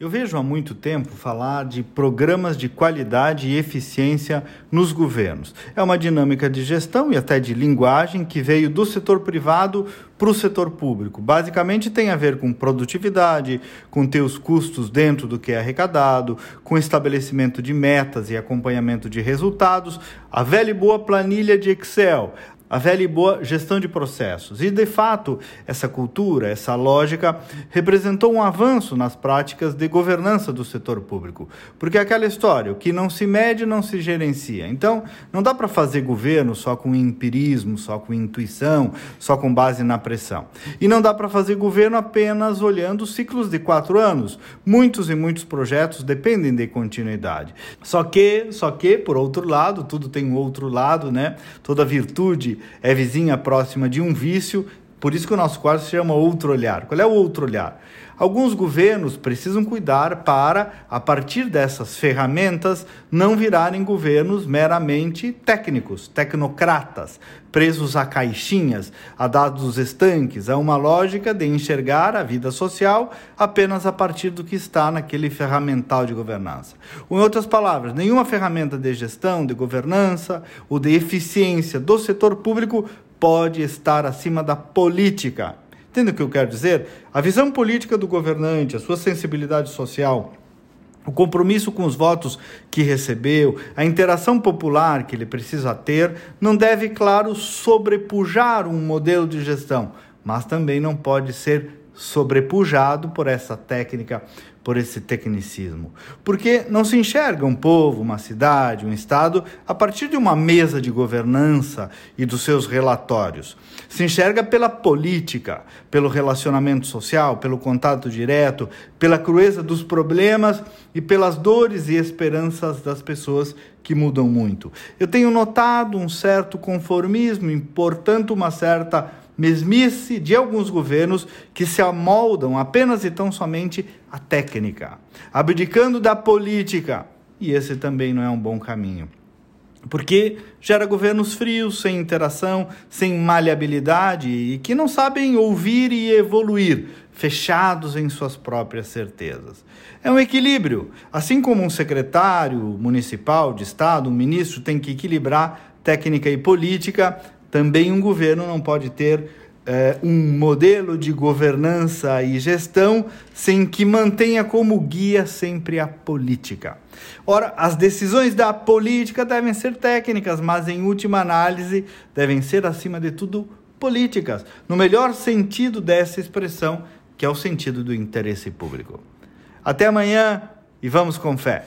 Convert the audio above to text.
Eu vejo há muito tempo falar de programas de qualidade e eficiência nos governos. É uma dinâmica de gestão e até de linguagem que veio do setor privado para o setor público. Basicamente tem a ver com produtividade, com ter os custos dentro do que é arrecadado, com estabelecimento de metas e acompanhamento de resultados, a velha e boa planilha de Excel, a velha e boa gestão de processos. E, de fato, essa cultura, essa lógica, representou um avanço nas práticas de governança do setor público. Porque é aquela história, o que não se mede não se gerencia. Então, não dá para fazer governo só com empirismo, só com intuição, só com base na pressão. E não dá para fazer governo apenas olhando ciclos de quatro anos. Muitos e muitos projetos dependem de continuidade. Só que, só que, por outro lado, tudo tem um outro lado, né? Toda virtude é vizinha próxima de um vício, por isso que o nosso quadro se chama Outro Olhar. Qual é o outro olhar? Alguns governos precisam cuidar para, a partir dessas ferramentas, não virarem governos meramente técnicos, tecnocratas, presos a caixinhas, a dados estanques, a uma lógica de enxergar a vida social apenas a partir do que está naquele ferramental de governança. Em outras palavras, nenhuma ferramenta de gestão, de governança ou de eficiência do setor público pode estar acima da política. Entende o que eu quero dizer? A visão política do governante, a sua sensibilidade social, o compromisso com os votos que recebeu, a interação popular que ele precisa ter, não deve, claro, sobrepujar um modelo de gestão, mas também não pode ser sobrepujado por essa técnica, por esse tecnicismo. Porque não se enxerga um povo, uma cidade, um estado a partir de uma mesa de governança e dos seus relatórios. Se enxerga pela política, pelo relacionamento social, pelo contato direto, pela crueza dos problemas e pelas dores e esperanças das pessoas que mudam muito. Eu tenho notado um certo conformismo e, portanto, uma certa mesmice de alguns governos que se amoldam apenas e tão somente à técnica, abdicando da política. E esse também não é um bom caminho. Porque gera governos frios, sem interação, sem maleabilidade e que não sabem ouvir e evoluir, fechados em suas próprias certezas. É um equilíbrio. Assim como um secretário municipal de Estado, um ministro, tem que equilibrar técnica e política, também um governo não pode ter é, um modelo de governança e gestão sem que mantenha como guia sempre a política. Ora, as decisões da política devem ser técnicas, mas em última análise devem ser, acima de tudo, políticas, no melhor sentido dessa expressão, que é o sentido do interesse público. Até amanhã e vamos com fé.